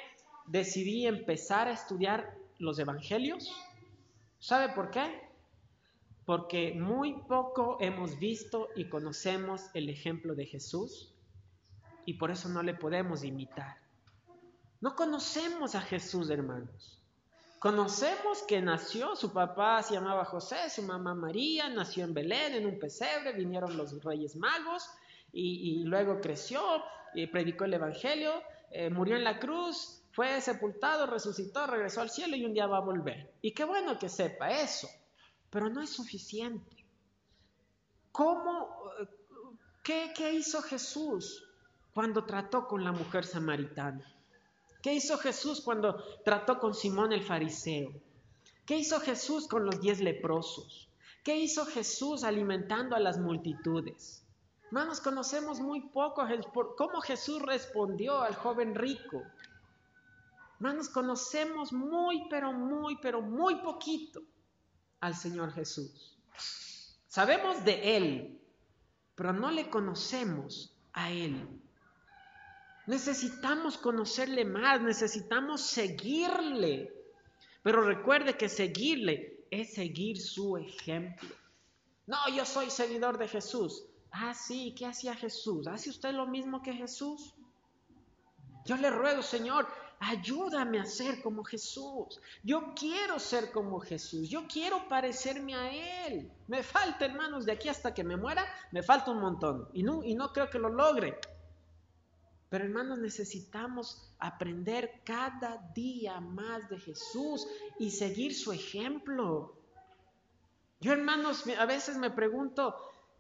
decidí empezar a estudiar los evangelios? ¿Sabe por qué? Porque muy poco hemos visto y conocemos el ejemplo de Jesús y por eso no le podemos imitar. No conocemos a Jesús, hermanos. Conocemos que nació, su papá se llamaba José, su mamá María, nació en Belén, en un pesebre, vinieron los reyes magos y, luego creció, y predicó el Evangelio, eh, murió en la cruz, fue sepultado, resucitó, regresó al cielo y un día va a volver. Y qué bueno que sepa eso, pero no es suficiente. ¿Cómo, eh, qué, qué hizo Jesús cuando trató con la mujer samaritana? ¿Qué hizo Jesús cuando trató con Simón el fariseo? ¿Qué hizo Jesús con los diez leprosos? ¿Qué hizo Jesús alimentando a las multitudes? Hermanos, conocemos muy poco cómo Jesús respondió al joven rico. Hermanos, conocemos muy, pero muy, pero muy poquito al Señor Jesús. Sabemos de Él, pero no le conocemos a Él. Necesitamos conocerle más, necesitamos seguirle. Pero recuerde que seguirle es seguir su ejemplo. No, yo soy seguidor de Jesús. Ah, sí, ¿qué hacía Jesús? ¿Hace usted lo mismo que Jesús? Yo le ruego, Señor, ayúdame a ser como Jesús. Yo quiero ser como Jesús. Yo quiero parecerme a Él. Me falta, hermanos, de aquí hasta que me muera, me falta un montón. Y no, y no creo que lo logre. Pero hermanos, necesitamos aprender cada día más de Jesús y seguir su ejemplo. Yo hermanos, a veces me pregunto,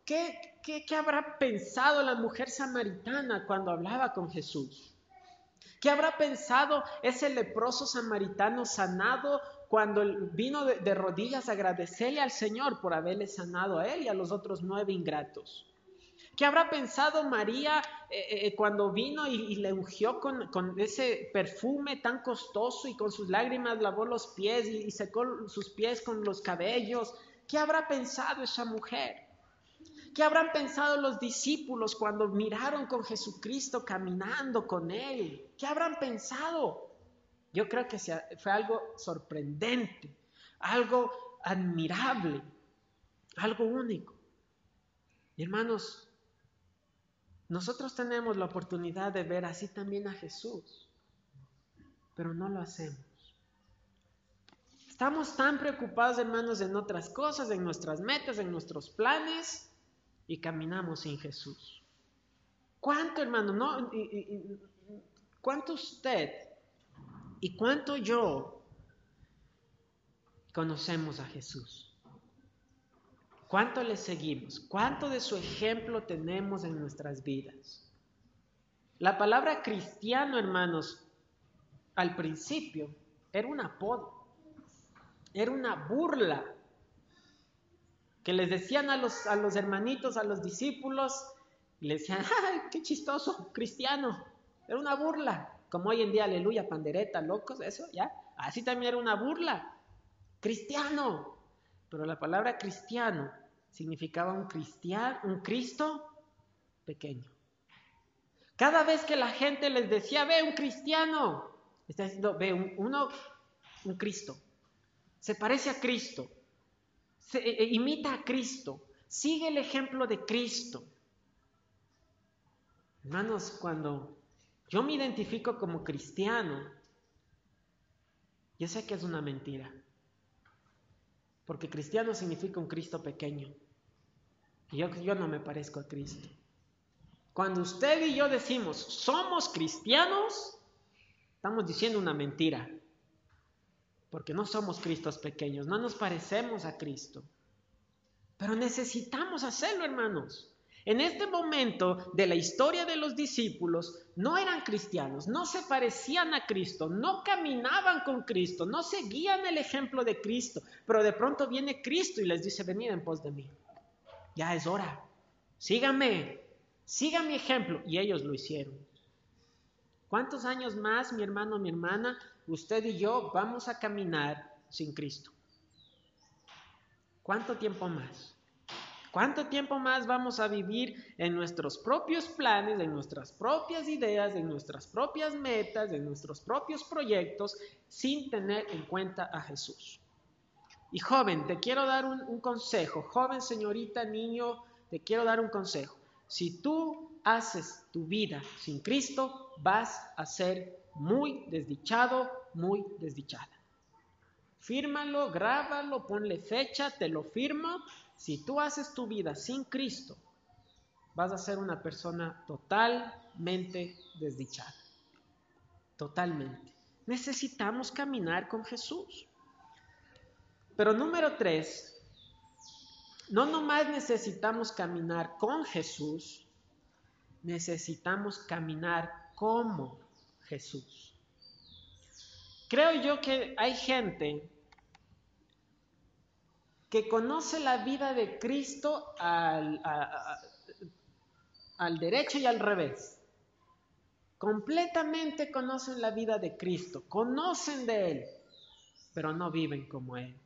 ¿qué, qué, qué habrá pensado la mujer samaritana cuando hablaba con Jesús? ¿Qué habrá pensado ese leproso samaritano sanado cuando vino de, de, rodillas a agradecerle al Señor por haberle sanado a él y a los otros nueve ingratos? ¿Qué habrá pensado María eh, eh, eh, cuando vino y, le ungió con, ese perfume tan costoso y con sus lágrimas lavó los pies y, secó sus pies con los cabellos? ¿Qué habrá pensado esa mujer? ¿Qué habrán pensado los discípulos cuando miraron con Jesucristo caminando con Él? ¿Qué habrán pensado? Yo creo que fue algo sorprendente, algo admirable, algo único. Y hermanos, nosotros tenemos la oportunidad de ver así también a Jesús, pero no lo hacemos. Estamos tan preocupados, hermanos, en otras cosas, en nuestras metas, en nuestros planes, y caminamos sin Jesús. ¿Cuánto, hermano? No, ¿Cuánto usted y cuánto yo conocemos a Jesús? ¿Cuánto le seguimos? ¿Cuánto de su ejemplo tenemos en nuestras vidas? La palabra cristiano, hermanos, al principio era un apodo, era una burla que les decían a los, a los hermanitos, a los discípulos, y le decían, ¡ay, qué chistoso, cristiano! Era una burla, como hoy en día, aleluya, pandereta, locos, eso, ¿ya? Así también era una burla, cristiano. Pero la palabra cristiano significaba un cristiano, un Cristo pequeño. Cada vez que la gente les decía, ve un cristiano, está diciendo, ve un, uno, un Cristo. Se parece a Cristo. Se, e, e, imita a Cristo. Sigue el ejemplo de Cristo. Hermanos, cuando yo me identifico como cristiano, yo sé que es una mentira. Porque cristiano significa un Cristo pequeño. Yo, yo no me parezco a Cristo. Cuando usted y yo decimos somos cristianos, estamos diciendo una mentira. Porque no somos Cristos pequeños, no nos parecemos a Cristo. Pero necesitamos hacerlo, hermanos. En este momento de la historia de los discípulos, no eran cristianos, no se parecían a Cristo, no caminaban con Cristo, no seguían el ejemplo de Cristo, pero de pronto viene Cristo y les dice, venid en pos de mí. Ya es hora, síganme, sigan mi ejemplo. Y ellos lo hicieron. ¿Cuántos años más, mi hermano, mi hermana, usted y yo vamos a caminar sin Cristo? ¿Cuánto tiempo más? ¿Cuánto tiempo más vamos a vivir en nuestros propios planes, en nuestras propias ideas, en nuestras propias metas, en nuestros propios proyectos, sin tener en cuenta a Jesús? Y joven, te quiero dar un, consejo. Joven, señorita, niño, te quiero dar un consejo. Si tú haces tu vida sin Cristo, vas a ser muy desdichado, muy desdichada. Fírmalo, grábalo, ponle fecha, te lo firmo si tú haces tu vida sin Cristo, vas a ser una persona totalmente desdichada. Totalmente. Necesitamos caminar con Jesús. Pero número tres, no nomás necesitamos caminar con Jesús, necesitamos caminar como Jesús. Creo yo que hay gente que conoce la vida de Cristo al, al derecho y al revés. Completamente conocen la vida de Cristo, conocen de Él, pero no viven como Él.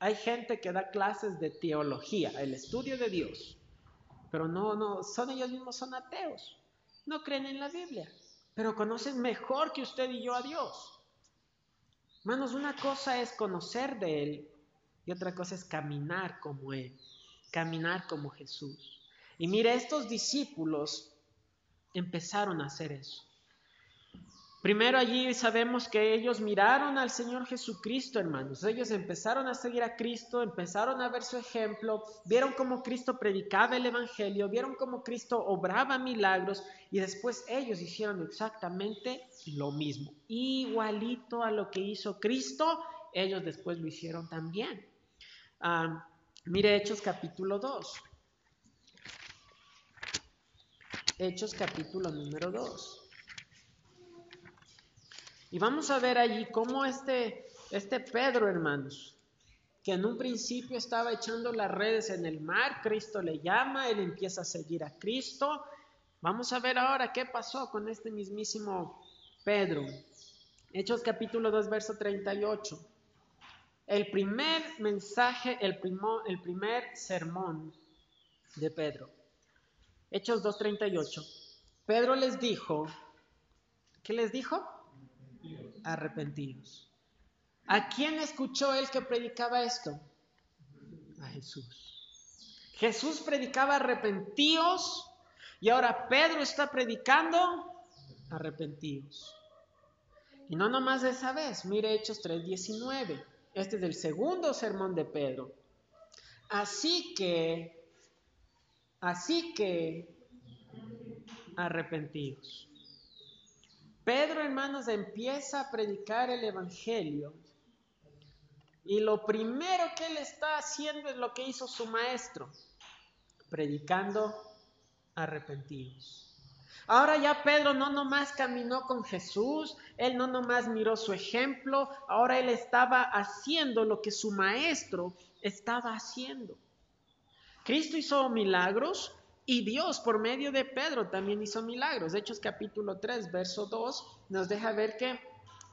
Hay gente que da clases de teología, el estudio de Dios, pero no, no, son ellos mismos, son ateos, no creen en la Biblia, pero conocen mejor que usted y yo a Dios. Hermanos, una cosa es conocer de Él y otra cosa es caminar como Él, caminar como Jesús. Y mire, estos discípulos empezaron a hacer eso. Primero allí sabemos que ellos miraron al Señor Jesucristo, hermanos. Ellos empezaron a seguir a Cristo, empezaron a ver su ejemplo, vieron cómo Cristo predicaba el Evangelio, vieron cómo Cristo obraba milagros y después ellos hicieron exactamente lo mismo. Igualito a lo que hizo Cristo, ellos después lo hicieron también. Ah, mire Hechos capítulo 2. Hechos capítulo número 2. Y vamos a ver allí cómo este, este Pedro, hermanos, que en un principio estaba echando las redes en el mar, Cristo le llama, él empieza a seguir a Cristo. Vamos a ver ahora qué pasó con este mismísimo Pedro. Hechos capítulo 2, verso 38 el primer mensaje, el, el primer sermón de Pedro. Hechos 2.38. Pedro les dijo, ¿qué les dijo? Arrepentidos. ¿A quién escuchó él que predicaba esto? A Jesús. Jesús predicaba arrepentíos y ahora Pedro está predicando arrepentíos. Y no nomás de esa vez, mire Hechos 3:19. Este es el segundo sermón de Pedro. Así que, así que, arrepentidos. Pedro, hermanos, empieza a predicar el Evangelio y lo primero que él está haciendo es lo que hizo su maestro, predicando arrepentidos. Ahora ya Pedro no nomás caminó con Jesús, él no nomás miró su ejemplo, ahora él estaba haciendo lo que su maestro estaba haciendo. Cristo hizo milagros y Dios por medio de Pedro también hizo milagros. Hechos capítulo 3, verso 2 nos deja ver que,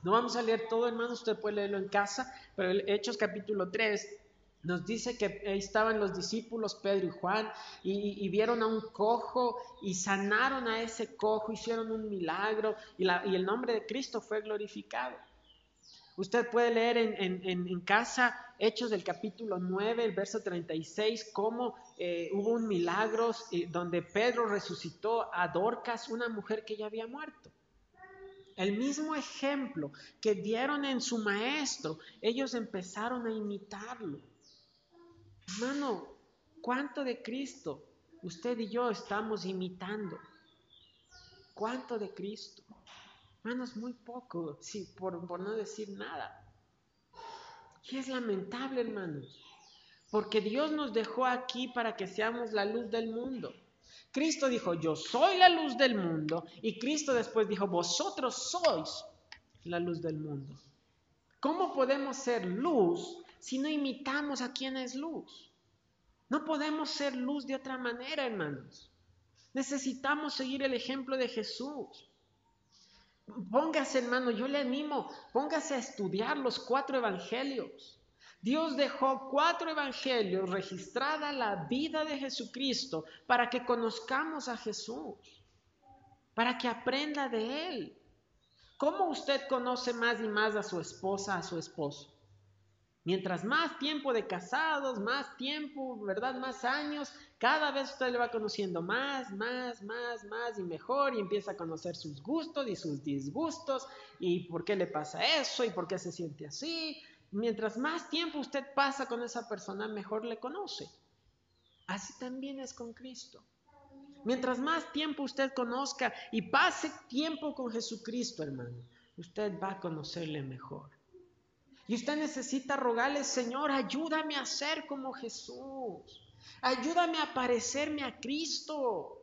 no vamos a leer todo hermano, usted puede leerlo en casa, pero Hechos capítulo 3 nos dice que estaban los discípulos Pedro y Juan y, vieron a un cojo y sanaron a ese cojo, hicieron un milagro y, el nombre de Cristo fue glorificado. Usted puede leer en, casa Hechos del capítulo 9, el verso 36, cómo eh, hubo un milagro eh, donde Pedro resucitó a Dorcas, una mujer que ya había muerto. El mismo ejemplo que dieron en su maestro, ellos empezaron a imitarlo. Hermano, ¿cuánto de Cristo usted y yo estamos imitando? ¿Cuánto de Cristo? Hermanos, muy poco, sí, por, por no decir nada. Y es lamentable, hermanos, porque Dios nos dejó aquí para que seamos la luz del mundo. Cristo dijo, yo soy la luz del mundo, y Cristo después dijo, vosotros sois la luz del mundo. ¿Cómo podemos ser luz si no imitamos a quien es luz? No podemos ser luz de otra manera, hermanos. Necesitamos seguir el ejemplo de Jesús. Póngase, hermano, yo le animo, póngase a estudiar los cuatro evangelios. Dios dejó cuatro evangelios registrada la vida de Jesucristo para que conozcamos a Jesús, para que aprenda de Él. ¿Cómo usted conoce más y más a su esposa, a su esposo? Mientras más tiempo de casados, más tiempo, ¿verdad? Más años, cada vez usted le va conociendo más, más, más, más y mejor y empieza a conocer sus gustos y sus disgustos y por qué le pasa eso y por qué se siente así. Mientras más tiempo usted pasa con esa persona, mejor le conoce. Así también es con Cristo. Mientras más tiempo usted conozca y pase tiempo con Jesucristo, hermano, usted va a conocerle mejor. Y usted necesita rogarle, Señor, ayúdame a ser como Jesús. Ayúdame a parecerme a Cristo.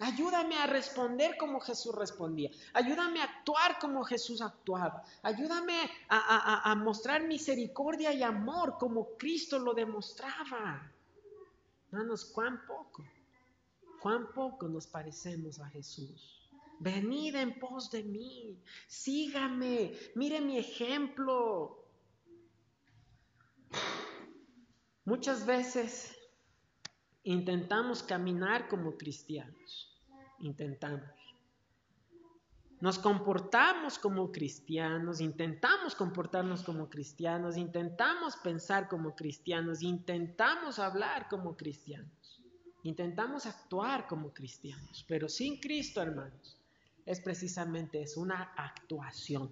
Ayúdame a responder como Jesús respondía. Ayúdame a actuar como Jesús actuaba. Ayúdame a, mostrar misericordia y amor como Cristo lo demostraba. Hermanos, cuán poco, cuán poco nos parecemos a Jesús. Venid en pos de mí, sígame, mire mi ejemplo. Muchas veces intentamos caminar como cristianos, intentamos. Nos comportamos como cristianos, intentamos comportarnos como cristianos, intentamos pensar como cristianos, intentamos hablar como cristianos, intentamos actuar como cristianos, pero sin Cristo, hermanos, es precisamente es una actuación.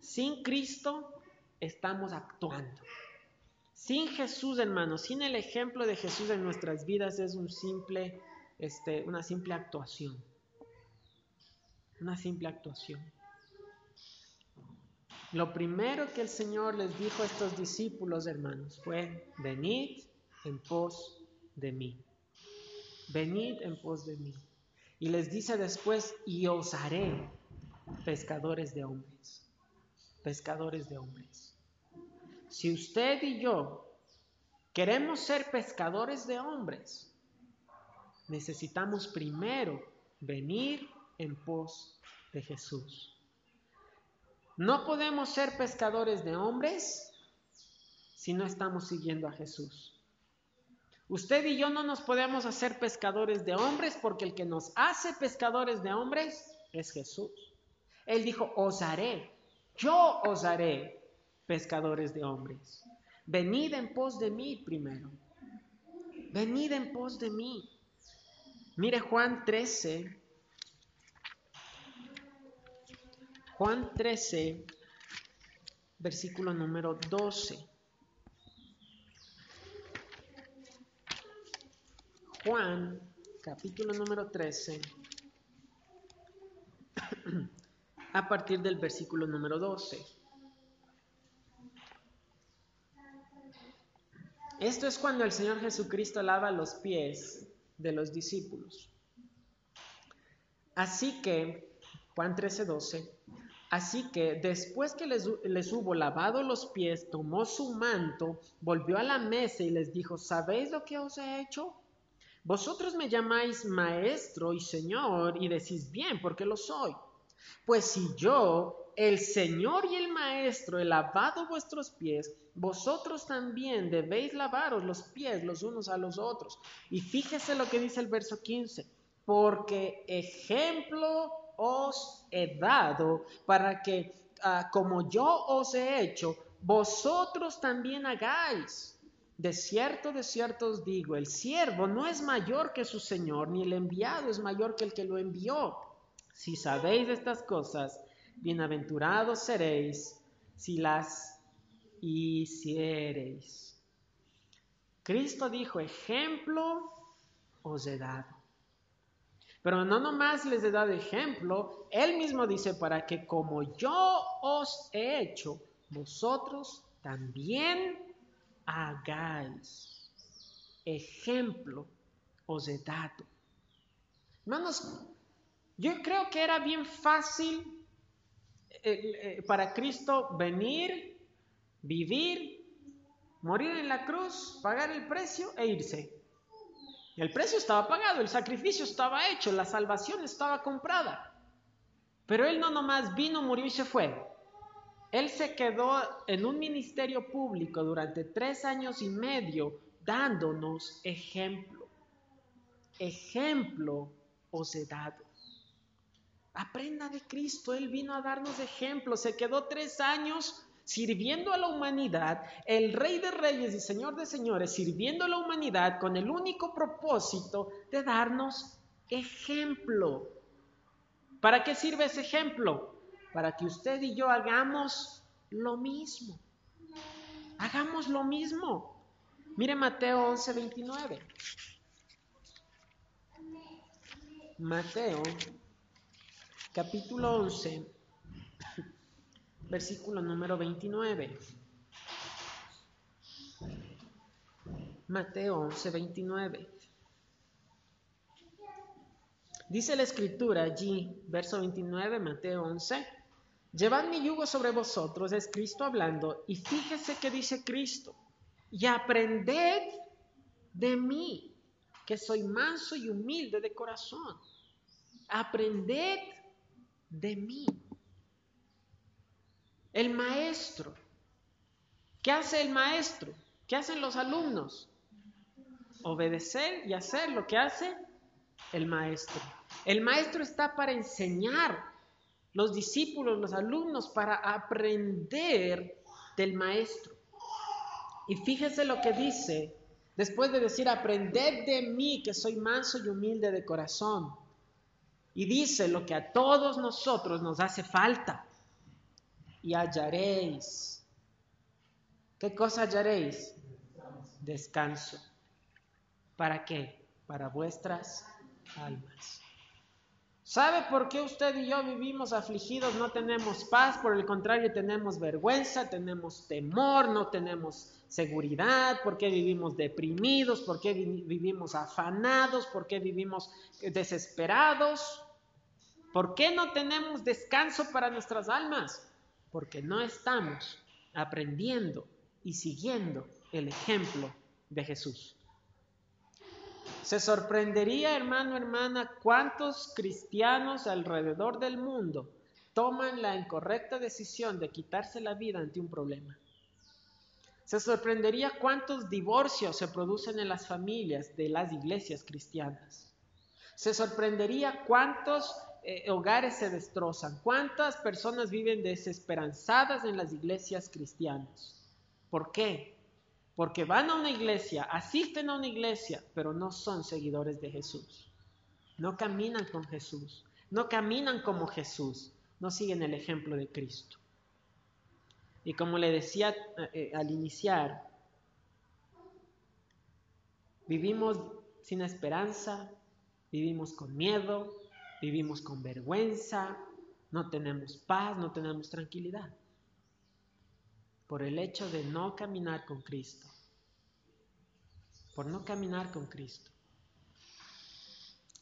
Sin Cristo estamos actuando. Sin Jesús, hermanos, sin el ejemplo de Jesús en nuestras vidas es un simple, este, una simple actuación. Una simple actuación. Lo primero que el Señor les dijo a estos discípulos, hermanos, fue, venid en pos de mí. Venid en pos de mí. Y les dice después, y os haré pescadores de hombres. Pescadores de hombres. Si usted y yo queremos ser pescadores de hombres, necesitamos primero venir en pos de Jesús. No podemos ser pescadores de hombres si no estamos siguiendo a Jesús. Usted y yo no nos podemos hacer pescadores de hombres porque el que nos hace pescadores de hombres es Jesús. Él dijo, os haré, yo os haré pescadores de hombres. Venid en pos de mí primero. Venid en pos de mí. Mire Juan 13. Juan 13, versículo número 12. Juan, capítulo número 13, a partir del versículo número 12. Esto es cuando el Señor Jesucristo lava los pies de los discípulos. Así que, Juan 13, 12, así que después que les, les, hubo lavado los pies, tomó su manto, volvió a la mesa y les dijo, ¿sabéis lo que os he hecho? Vosotros me llamáis maestro y señor y decís bien, porque lo soy. Pues si yo, el Señor y el Maestro, he lavado vuestros pies, vosotros también debéis lavaros los pies los unos a los otros. Y fíjese lo que dice el verso 15, porque ejemplo os he dado para que, ah, como yo os he hecho, vosotros también hagáis. De cierto, de cierto os digo, el siervo no es mayor que su Señor, ni el enviado es mayor que el que lo envió. Si sabéis estas cosas, bienaventurados seréis si las hiciereis. Cristo dijo, ejemplo os he dado. Pero no nomás les he dado ejemplo, Él mismo dice, para que como yo os he hecho, vosotros también hagáis. Ejemplo os he dado. Hermanos, yo creo que era bien fácil para Cristo venir, vivir, morir en la cruz, pagar el precio e irse. El precio estaba pagado, el sacrificio estaba hecho, la salvación estaba comprada. Pero Él no nomás vino, murió y se fue. Él se quedó en un ministerio público durante tres años y medio dándonos ejemplo. Ejemplo os he dado. Aprenda de Cristo, Él vino a darnos ejemplo. Se quedó tres años sirviendo a la humanidad, el Rey de Reyes y Señor de Señores, sirviendo a la humanidad con el único propósito de darnos ejemplo. ¿Para qué sirve ese ejemplo? para que usted y yo hagamos lo mismo. Hagamos lo mismo. Mire Mateo 11, 29. Mateo, capítulo 11, versículo número 29. Mateo 11, 29. Dice la escritura allí, verso 29, Mateo 11. Llevad mi yugo sobre vosotros, es Cristo hablando, y fíjese que dice Cristo, y aprended de mí, que soy manso y humilde de corazón. Aprended de mí. El maestro. ¿Qué hace el maestro? ¿Qué hacen los alumnos? Obedecer y hacer lo que hace el maestro. El maestro está para enseñar los discípulos, los alumnos, para aprender del maestro. Y fíjese lo que dice, después de decir, aprended de mí, que soy manso y humilde de corazón. Y dice lo que a todos nosotros nos hace falta. Y hallaréis. ¿Qué cosa hallaréis? Descanso. ¿Para qué? Para vuestras almas. ¿Sabe por qué usted y yo vivimos afligidos? No tenemos paz, por el contrario tenemos vergüenza, tenemos temor, no tenemos seguridad, por qué vivimos deprimidos, por qué vivimos afanados, por qué vivimos desesperados, por qué no tenemos descanso para nuestras almas, porque no estamos aprendiendo y siguiendo el ejemplo de Jesús. Se sorprendería, hermano, hermana, cuántos cristianos alrededor del mundo toman la incorrecta decisión de quitarse la vida ante un problema. Se sorprendería cuántos divorcios se producen en las familias de las iglesias cristianas. Se sorprendería cuántos eh, hogares se destrozan? ¿Cuántas personas viven desesperanzadas en las iglesias cristianas? ¿Por qué? Porque van a una iglesia, asisten a una iglesia, pero no son seguidores de Jesús. No caminan con Jesús, no caminan como Jesús, no siguen el ejemplo de Cristo. Y como le decía eh, eh, al iniciar, vivimos sin esperanza, vivimos con miedo, vivimos con vergüenza, no tenemos paz, no tenemos tranquilidad. Por el hecho de no caminar con Cristo. Por no caminar con Cristo.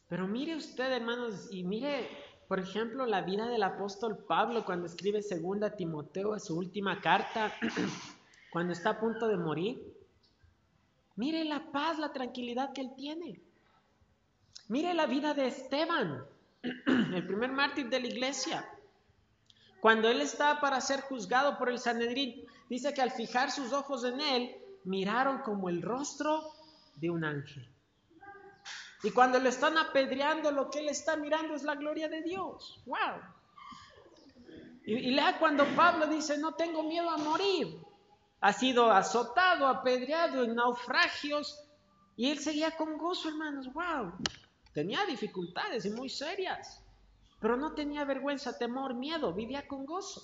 Pero mire usted, hermanos, y mire, por ejemplo, la vida del apóstol Pablo cuando escribe segunda Timoteo, su última carta, cuando está a punto de morir. Mire la paz, la tranquilidad que él tiene. Mire la vida de Esteban, el primer mártir de la iglesia. Cuando él estaba para ser juzgado por el Sanedrín, dice que al fijar sus ojos en él, miraron como el rostro de un ángel. Y cuando le están apedreando, lo que él está mirando es la gloria de Dios. ¡Wow! Y, y lea cuando Pablo dice, no tengo miedo a morir. Ha sido azotado, apedreado en naufragios. Y él seguía con gozo, hermanos. ¡Wow! Tenía dificultades y muy serias. Pero no tenía vergüenza, temor, miedo. Vivía con gozo.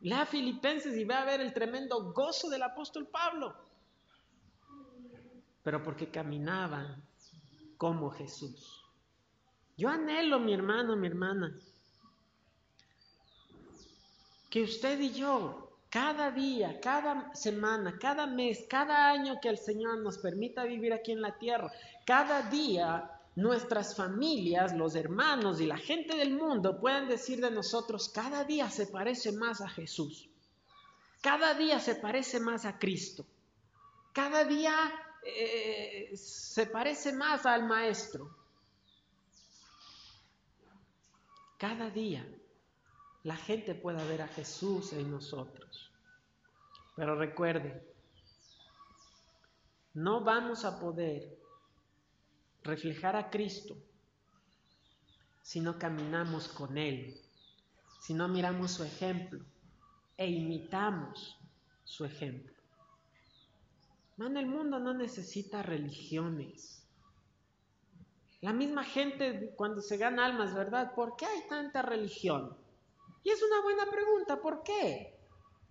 Lea Filipenses y ve a ver el tremendo gozo del apóstol Pablo pero porque caminaban como Jesús. Yo anhelo, mi hermano, mi hermana, que usted y yo, cada día, cada semana, cada mes, cada año que el Señor nos permita vivir aquí en la tierra, cada día nuestras familias, los hermanos y la gente del mundo puedan decir de nosotros, cada día se parece más a Jesús, cada día se parece más a Cristo, cada día eh, se parece más al maestro. Cada día la gente pueda ver a Jesús en nosotros. Pero recuerde, no vamos a poder reflejar a Cristo si no caminamos con Él, si no miramos su ejemplo e imitamos su ejemplo. Man, el mundo no necesita religiones. La misma gente cuando se gana almas, ¿verdad? ¿Por qué hay tanta religión? Y es una buena pregunta, ¿por qué?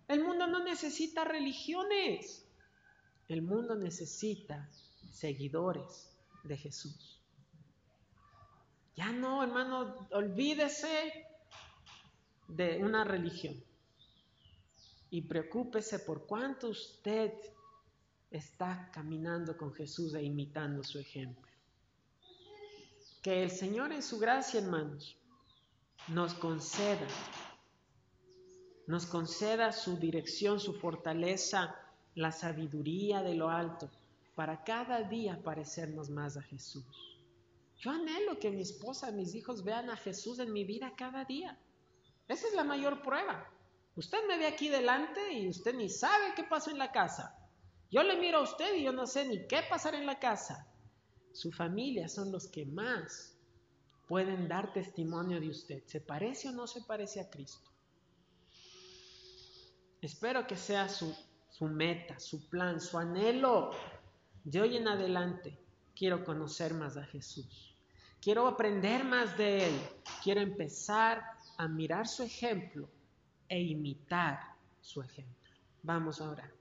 El mundo no necesita religiones. El mundo necesita seguidores de Jesús. Ya no, hermano, olvídese de una religión y preocúpese por cuánto usted está caminando con Jesús e imitando su ejemplo. Que el Señor en su gracia, hermanos, nos conceda, nos conceda su dirección, su fortaleza, la sabiduría de lo alto, para cada día parecernos más a Jesús. Yo anhelo que mi esposa, mis hijos vean a Jesús en mi vida cada día. Esa es la mayor prueba. Usted me ve aquí delante y usted ni sabe qué pasó en la casa. Yo le miro a usted y yo no sé ni qué pasar en la casa. Su familia son los que más pueden dar testimonio de usted. ¿Se parece o no se parece a Cristo? Espero que sea su, meta, su plan, su anhelo. De hoy en adelante quiero conocer más a Jesús. Quiero aprender más de Él. Quiero empezar a mirar su ejemplo e imitar su ejemplo. Vamos a orar.